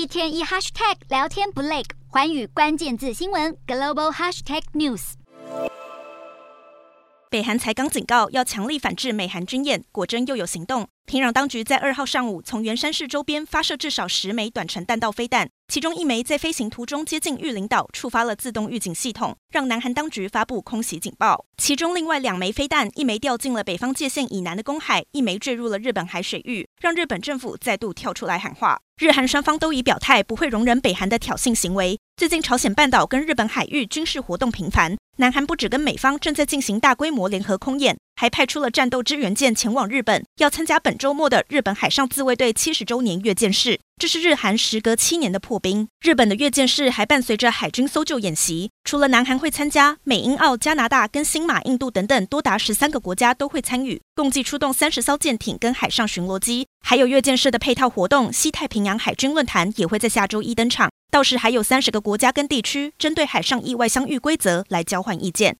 一天一 hashtag 聊天不累，环宇关键字新闻 global hashtag news。北韩才刚警告要强力反制美韩军演，果真又有行动。平壤当局在二号上午从元山市周边发射至少十枚短程弹道飞弹，其中一枚在飞行途中接近玉林岛，触发了自动预警系统，让南韩当局发布空袭警报。其中另外两枚飞弹，一枚掉进了北方界线以南的公海，一枚坠入了日本海水域，让日本政府再度跳出来喊话。日韩双方都已表态，不会容忍北韩的挑衅行为。最近朝鲜半岛跟日本海域军事活动频繁，南韩不止跟美方正在进行大规模联合空演，还派出了战斗支援舰前往日本，要参加本周末的日本海上自卫队七十周年阅舰式。这是日韩时隔七年的破冰。日本的阅舰式还伴随着海军搜救演习，除了南韩会参加，美、英、澳、加拿大跟新马、印度等等多达十三个国家都会参与，共计出动三十艘舰艇跟海上巡逻机。还有阅舰式的配套活动，西太平洋海军论坛也会在下周一登场。到时还有三十个国家跟地区针对海上意外相遇规则来交换意见。